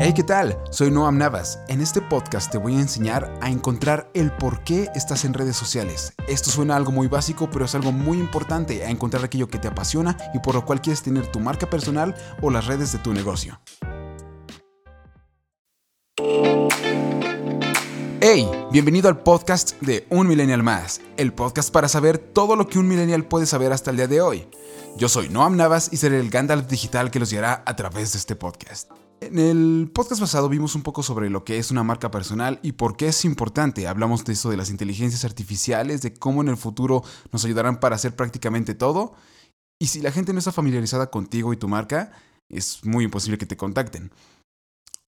Hey, ¿qué tal? Soy Noam Navas. En este podcast te voy a enseñar a encontrar el por qué estás en redes sociales. Esto suena algo muy básico, pero es algo muy importante a encontrar aquello que te apasiona y por lo cual quieres tener tu marca personal o las redes de tu negocio. Hey, bienvenido al podcast de Un Millennial Más, el podcast para saber todo lo que un millennial puede saber hasta el día de hoy. Yo soy Noam Navas y seré el Gandalf digital que los guiará a través de este podcast. En el podcast pasado vimos un poco sobre lo que es una marca personal y por qué es importante. Hablamos de eso de las inteligencias artificiales, de cómo en el futuro nos ayudarán para hacer prácticamente todo. Y si la gente no está familiarizada contigo y tu marca, es muy imposible que te contacten.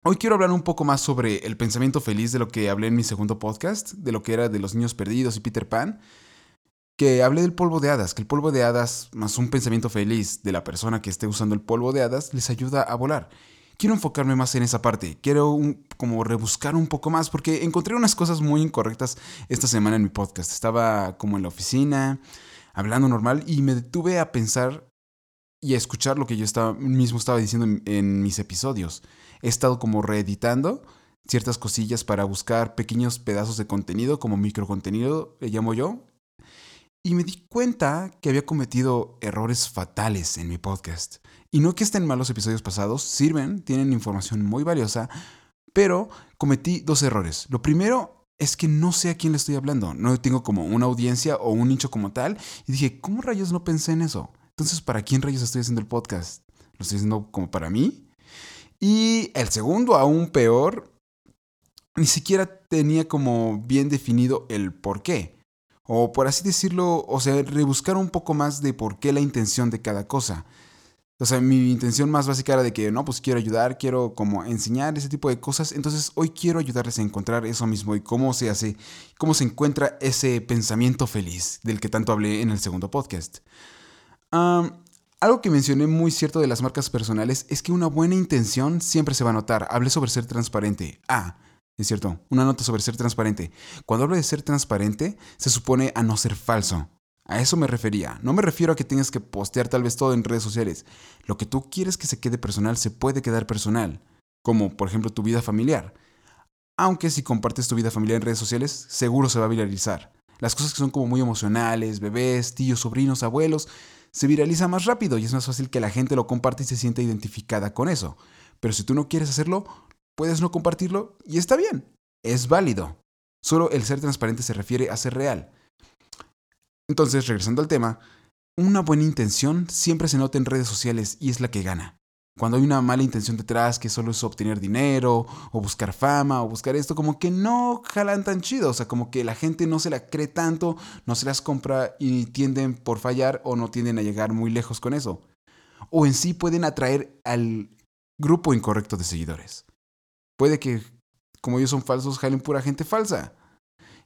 Hoy quiero hablar un poco más sobre el pensamiento feliz de lo que hablé en mi segundo podcast, de lo que era de los niños perdidos y Peter Pan, que hablé del polvo de hadas, que el polvo de hadas más un pensamiento feliz de la persona que esté usando el polvo de hadas les ayuda a volar. Quiero enfocarme más en esa parte, quiero como rebuscar un poco más porque encontré unas cosas muy incorrectas esta semana en mi podcast. Estaba como en la oficina, hablando normal y me detuve a pensar y a escuchar lo que yo estaba, mismo estaba diciendo en mis episodios he estado como reeditando ciertas cosillas para buscar pequeños pedazos de contenido, como microcontenido, le llamo yo. Y me di cuenta que había cometido errores fatales en mi podcast. Y no que estén malos episodios pasados, sirven, tienen información muy valiosa, pero cometí dos errores. Lo primero es que no sé a quién le estoy hablando. No tengo como una audiencia o un nicho como tal. Y dije, ¿cómo rayos no pensé en eso? Entonces, ¿para quién rayos estoy haciendo el podcast? ¿Lo estoy haciendo como para mí? Y el segundo, aún peor, ni siquiera tenía como bien definido el por qué. O por así decirlo, o sea, rebuscar un poco más de por qué la intención de cada cosa. O sea, mi intención más básica era de que, no, pues quiero ayudar, quiero como enseñar ese tipo de cosas. Entonces hoy quiero ayudarles a encontrar eso mismo y cómo se hace, cómo se encuentra ese pensamiento feliz del que tanto hablé en el segundo podcast. Algo que mencioné muy cierto de las marcas personales es que una buena intención siempre se va a notar. Hablé sobre ser transparente. Ah, es cierto, una nota sobre ser transparente. Cuando hablo de ser transparente, se supone a no ser falso. A eso me refería. No me refiero a que tengas que postear tal vez todo en redes sociales. Lo que tú quieres que se quede personal se puede quedar personal. Como por ejemplo tu vida familiar. Aunque si compartes tu vida familiar en redes sociales, seguro se va a viralizar. Las cosas que son como muy emocionales, bebés, tíos, sobrinos, abuelos, se viraliza más rápido y es más fácil que la gente lo comparte y se sienta identificada con eso. Pero si tú no quieres hacerlo, puedes no compartirlo y está bien, es válido. Solo el ser transparente se refiere a ser real. Entonces, regresando al tema, una buena intención siempre se nota en redes sociales y es la que gana. Cuando hay una mala intención detrás, que solo es obtener dinero, o buscar fama, o buscar esto, como que no jalan tan chido. O sea, como que la gente no se la cree tanto, no se las compra y tienden por fallar o no tienden a llegar muy lejos con eso. O en sí pueden atraer al grupo incorrecto de seguidores. Puede que, como ellos son falsos, jalen pura gente falsa.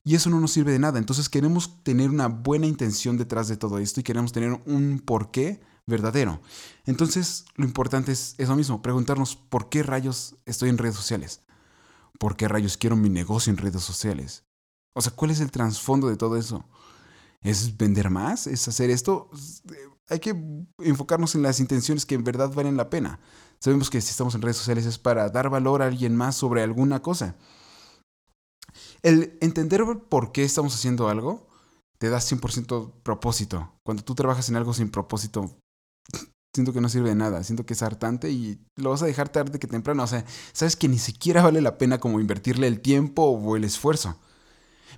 Y eso no nos sirve de nada. Entonces queremos tener una buena intención detrás de todo esto y queremos tener un porqué verdadero. Entonces, lo importante es eso mismo, preguntarnos por qué rayos estoy en redes sociales. ¿Por qué rayos quiero mi negocio en redes sociales? O sea, ¿cuál es el trasfondo de todo eso? ¿Es vender más? ¿Es hacer esto? Hay que enfocarnos en las intenciones que en verdad valen la pena. Sabemos que si estamos en redes sociales es para dar valor a alguien más sobre alguna cosa. El entender por qué estamos haciendo algo te da 100% propósito. Cuando tú trabajas en algo sin propósito, siento que no sirve de nada, siento que es hartante y lo vas a dejar tarde que temprano. O sea, sabes que ni siquiera vale la pena como invertirle el tiempo o el esfuerzo.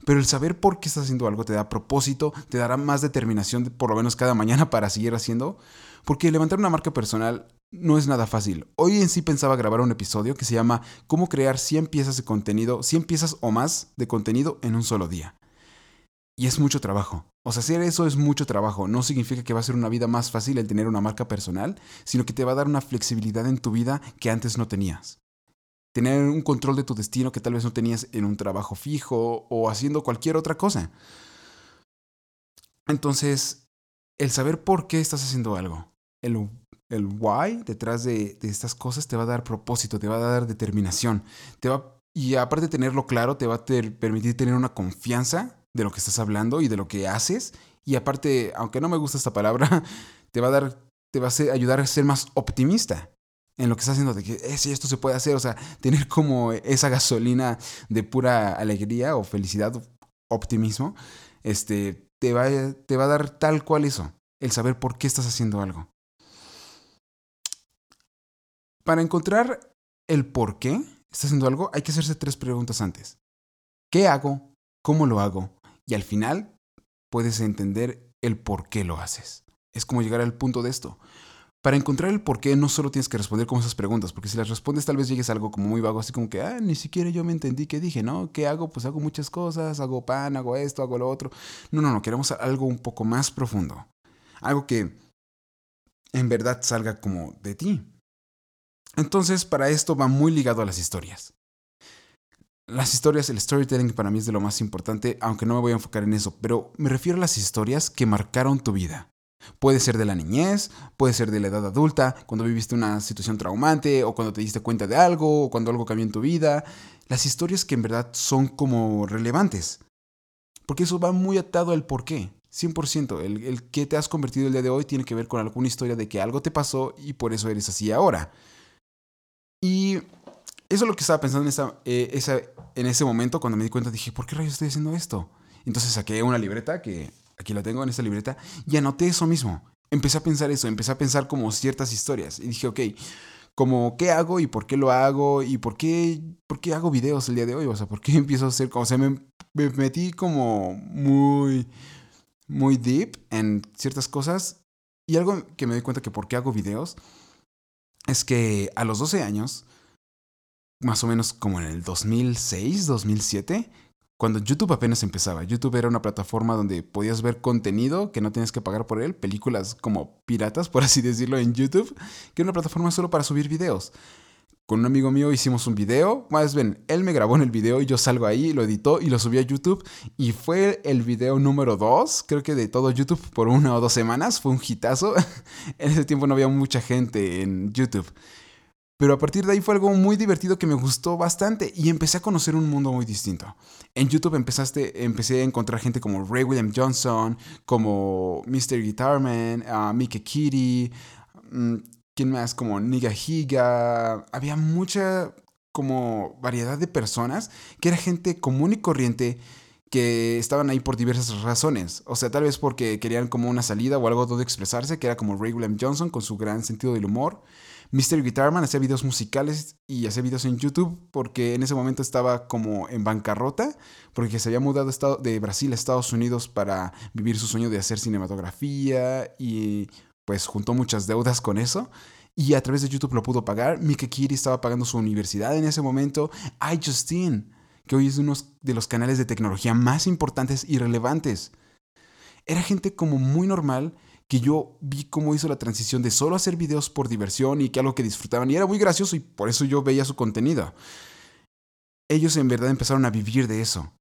Pero el saber por qué estás haciendo algo te da propósito, te dará más determinación por lo menos cada mañana para seguir haciendo. Porque levantar una marca personal no es nada fácil. Hoy en sí pensaba grabar un episodio que se llama Cómo crear 100 piezas de contenido, 100 piezas o más de contenido en un solo día. Y es mucho trabajo. O sea, hacer eso es mucho trabajo. No significa que va a ser una vida más fácil el tener una marca personal, sino que te va a dar una flexibilidad en tu vida que antes no tenías. Tener un control de tu destino que tal vez no tenías en un trabajo fijo o haciendo cualquier otra cosa. Entonces, el saber por qué estás haciendo algo, el, el why detrás de, de, estas cosas te va a dar propósito, te va a dar determinación. Te va, y aparte de tenerlo claro, te va a permitir tener una confianza de lo que estás hablando y de lo que haces. Y aparte, aunque no me gusta esta palabra, te va a dar, te va a ayudar a ser más optimista. En lo que estás haciendo, de que eh, esto se puede hacer, o sea, tener como esa gasolina de pura alegría o felicidad, optimismo, este, te va, te va a dar tal cual eso, el saber por qué estás haciendo algo. Para encontrar el por qué estás haciendo algo, hay que hacerse tres preguntas antes. ¿Qué hago? ¿Cómo lo hago? Y al final puedes entender el por qué lo haces. Es como llegar al punto de esto. Para encontrar el por qué no solo tienes que responder con esas preguntas, porque si las respondes tal vez llegues a algo como muy vago, así como que, ah, ni siquiera yo me entendí qué dije, ¿no? ¿Qué hago? Pues hago muchas cosas, hago pan, hago esto, hago lo otro. No, no, no, queremos algo un poco más profundo. Algo que en verdad salga como de ti. Entonces, para esto va muy ligado a las historias. Las historias, el storytelling para mí es de lo más importante, aunque no me voy a enfocar en eso, pero me refiero a las historias que marcaron tu vida. Puede ser de la niñez, puede ser de la edad adulta, cuando viviste una situación traumante, o cuando te diste cuenta de algo, o cuando algo cambió en tu vida. Las historias que en verdad son como relevantes. Porque eso va muy atado al por qué. 100%. El, el que te has convertido el día de hoy tiene que ver con alguna historia de que algo te pasó y por eso eres así ahora. Y eso es lo que estaba pensando en, esa, eh, en ese momento cuando me di cuenta. Dije, ¿por qué rayos estoy haciendo esto? Entonces saqué una libreta que aquí la tengo en esta libreta, y anoté eso mismo. Empecé a pensar eso, empecé a pensar como ciertas historias. Y dije, ok, como qué hago y por qué lo hago y por qué, por qué hago videos el día de hoy. O sea, por qué empiezo a hacer, o sea, me, me metí como muy, muy deep en ciertas cosas. Y algo que me doy cuenta que por qué hago videos es que a los 12 años, más o menos como en el 2006, 2007, cuando YouTube apenas empezaba. YouTube era una plataforma donde podías ver contenido que no tienes que pagar por él, películas como piratas, por así decirlo, en YouTube, que era una plataforma solo para subir videos. Con un amigo mío hicimos un video, más bien, él me grabó en el video y yo salgo ahí, lo editó y lo subí a YouTube y fue el video número 2, creo que de todo YouTube por una o dos semanas, fue un hitazo. en ese tiempo no había mucha gente en YouTube. Pero a partir de ahí fue algo muy divertido que me gustó bastante y empecé a conocer un mundo muy distinto. En YouTube empezaste, empecé a encontrar gente como Ray William Johnson, como Mr. Guitarman, uh, Mickey Kitty, mm, ¿quién más? Como Niga Higa. Había mucha como variedad de personas que era gente común y corriente que estaban ahí por diversas razones. O sea, tal vez porque querían como una salida o algo donde expresarse, que era como Ray William Johnson con su gran sentido del humor. Mr. Guitarman hacía videos musicales y hacía videos en YouTube porque en ese momento estaba como en bancarrota, porque se había mudado de Brasil a Estados Unidos para vivir su sueño de hacer cinematografía y pues juntó muchas deudas con eso. Y a través de YouTube lo pudo pagar. Mika Kiri estaba pagando su universidad en ese momento. iJustine, que hoy es uno de los canales de tecnología más importantes y relevantes. Era gente como muy normal que yo vi cómo hizo la transición de solo hacer videos por diversión y que algo que disfrutaban y era muy gracioso y por eso yo veía su contenido. Ellos en verdad empezaron a vivir de eso.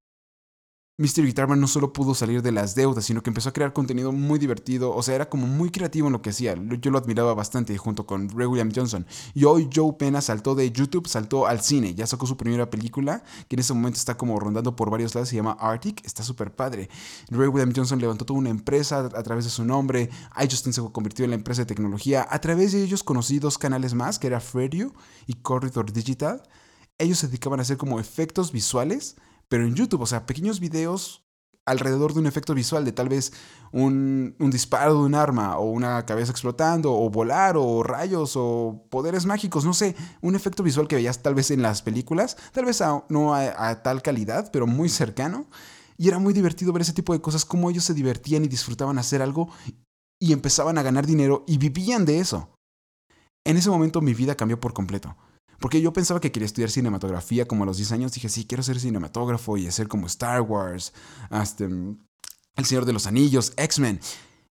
Mr. Guitarman no solo pudo salir de las deudas, sino que empezó a crear contenido muy divertido, o sea, era como muy creativo en lo que hacía. Yo lo admiraba bastante junto con Ray William Johnson. Y hoy Joe Pena saltó de YouTube, saltó al cine, ya sacó su primera película, que en ese momento está como rondando por varios lados, se llama Arctic, está súper padre. Ray William Johnson levantó toda una empresa a, través de su nombre, iJustin se convirtió en la empresa de tecnología. A través de ellos conocí dos canales más, que era Fredio y Corridor Digital. Ellos se dedicaban a hacer como efectos visuales pero en YouTube, o sea, pequeños videos alrededor de un efecto visual de tal vez un, disparo de un arma o una cabeza explotando o volar o rayos o poderes mágicos, no sé, un efecto visual que veías tal vez en las películas, tal vez no a, a, tal calidad, pero muy cercano. Y era muy divertido ver ese tipo de cosas, cómo ellos se divertían y disfrutaban hacer algo y empezaban a ganar dinero y vivían de eso. En ese momento mi vida cambió por completo. Porque yo pensaba que quería estudiar cinematografía como a los 10 años. Dije, sí, quiero ser cinematógrafo y hacer como Star Wars, hasta mm, El Señor de los Anillos, X-Men.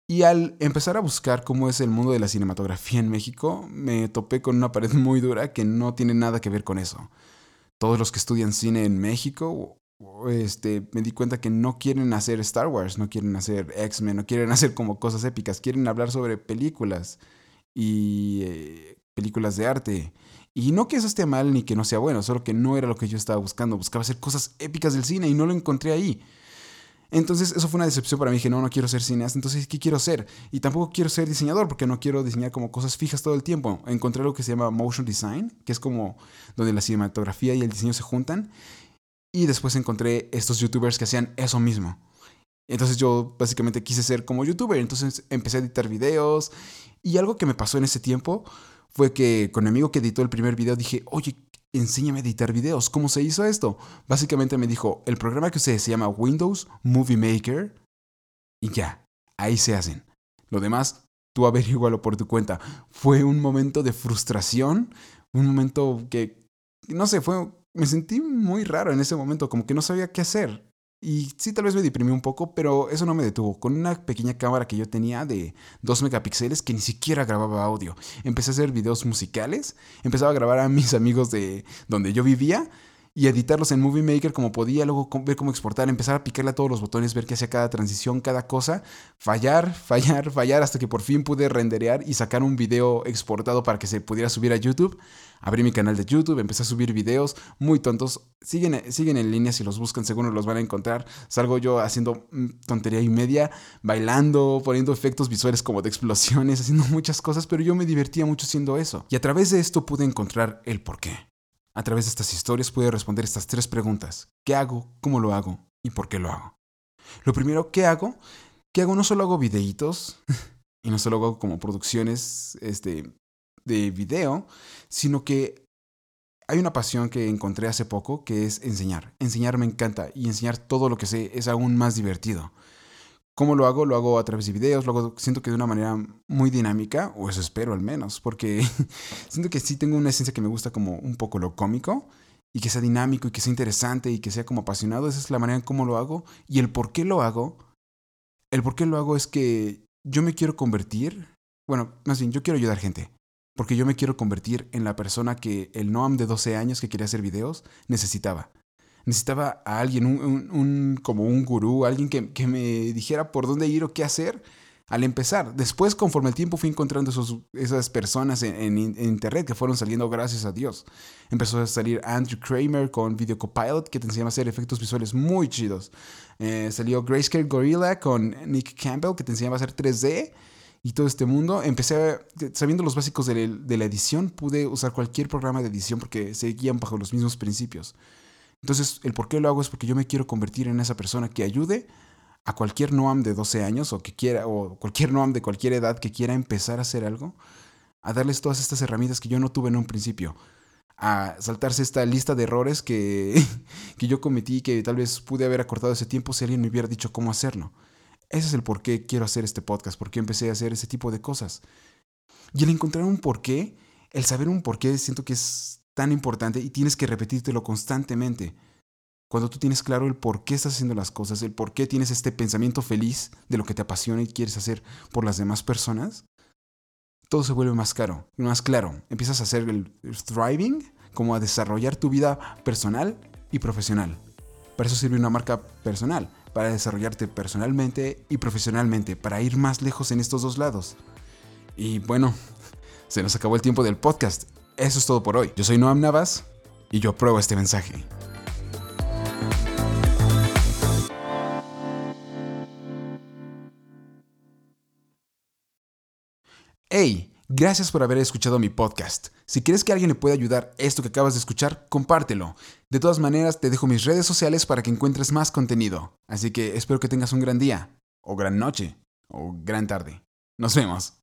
Y al empezar a buscar cómo es el mundo de la cinematografía en México, me topé con una pared muy dura que no tiene nada que ver con eso. Todos los que estudian cine en México, este, me di cuenta que no quieren hacer Star Wars, no quieren hacer X-Men, no quieren hacer como cosas épicas, quieren hablar sobre películas y eh, películas de arte y no que eso esté mal ni que no sea bueno, solo que no era lo que yo estaba buscando. Buscaba hacer cosas épicas del cine y no lo encontré ahí. Entonces eso fue una decepción para mí, dije, no, no quiero ser cineasta, entonces, ¿qué quiero ser? Y tampoco quiero ser diseñador porque no quiero diseñar como cosas fijas todo el tiempo. Encontré lo que se llama motion design, que es como donde la cinematografía y el diseño se juntan. Y después encontré estos youtubers que hacían eso mismo. Entonces yo básicamente quise ser como youtuber, entonces empecé a editar videos. Y algo que me pasó en ese tiempo fue que con mi amigo que editó el primer video dije, oye, enséñame a editar videos. ¿Cómo se hizo esto? Básicamente me dijo, el programa que ustedes se llama Windows Movie Maker. Y ya, ahí se hacen. Lo demás, tú averígualo por tu cuenta. Fue un momento de frustración, un momento que, no sé, fue, me sentí muy raro en ese momento, como que no sabía qué hacer. Y sí, tal vez me deprimí un poco, pero eso no me detuvo. Con una pequeña cámara que yo tenía de 2 megapíxeles que ni siquiera grababa audio, empecé a hacer videos musicales, empezaba a grabar a mis amigos de donde yo vivía y editarlos en Movie Maker como podía, luego ver cómo exportar, empezar a picarle a todos los botones, ver qué hacía cada transición, cada cosa, fallar, fallar, fallar, hasta que por fin pude renderear y sacar un video exportado para que se pudiera subir a YouTube. Abrí mi canal de YouTube, empecé a subir videos muy tontos. Siguen, siguen en línea, si los buscan seguro los van a encontrar. Salgo yo haciendo mm, tontería y media, bailando, poniendo efectos visuales como de explosiones, haciendo muchas cosas, pero yo me divertía mucho haciendo eso. Y a través de esto pude encontrar el porqué. A través de estas historias pude responder estas tres preguntas. ¿Qué hago? ¿Cómo lo hago? ¿Y por qué lo hago? Lo primero, ¿qué hago? ¿Qué hago? No solo hago videitos y no solo hago como producciones este, de video, sino que hay una pasión que encontré hace poco que es enseñar. Enseñar me encanta y enseñar todo lo que sé es aún más divertido. ¿Cómo lo hago? Lo hago a través de videos, lo siento que de una manera muy dinámica, o eso espero al menos, porque siento que sí tengo una esencia que me gusta como un poco lo cómico, y que sea dinámico, y que sea interesante, y que sea como apasionado, esa es la manera en cómo lo hago, y el por qué lo hago, el por qué lo hago es que yo me quiero convertir, bueno, más bien, yo quiero ayudar gente, porque yo me quiero convertir en la persona que el Noam de 12 años que quería hacer videos necesitaba necesitaba a alguien, un, como un gurú, alguien que, me dijera por dónde ir o qué hacer al empezar. Después, conforme el tiempo, fui encontrando esos, esas personas en, internet que fueron saliendo gracias a Dios. Empezó a salir Andrew Kramer con Video Copilot, que te enseñaba a hacer efectos visuales muy chidos. Eh, salió Grayscale Gorilla con Nick Campbell, que te enseñaba a hacer 3D y todo este mundo. Empecé, sabiendo los básicos de la edición, pude usar cualquier programa de edición porque seguían bajo los mismos principios. Entonces, el por qué lo hago es porque yo me quiero convertir en esa persona que ayude a cualquier Noam de 12 años o que quiera, o cualquier Noam de cualquier edad que quiera empezar a hacer algo, a darles todas estas herramientas que yo no tuve en un principio, a saltarse esta lista de errores que, que yo cometí, que tal vez pude haber acortado ese tiempo si alguien me hubiera dicho cómo hacerlo. Ese es el por qué quiero hacer este podcast, por qué empecé a hacer ese tipo de cosas. Y el encontrar un porqué, el saber un porqué, siento que es tan importante y tienes que repetírtelo constantemente. Cuando tú tienes claro el por qué estás haciendo las cosas, el por qué tienes este pensamiento feliz de lo que te apasiona y quieres hacer por las demás personas, todo se vuelve más caro, más claro. Empiezas a hacer el thriving, como a desarrollar tu vida personal y profesional. Para eso sirve una marca personal, para desarrollarte personalmente y profesionalmente, para ir más lejos en estos dos lados. Y bueno, se nos acabó el tiempo del podcast. Eso es todo por hoy. Yo soy Noam Navas y yo apruebo este mensaje. Hey, gracias por haber escuchado mi podcast. Si quieres que alguien le pueda ayudar esto que acabas de escuchar, compártelo. De todas maneras, te dejo mis redes sociales para que encuentres más contenido. Así que espero que tengas un gran día, o gran noche, o gran tarde. Nos vemos.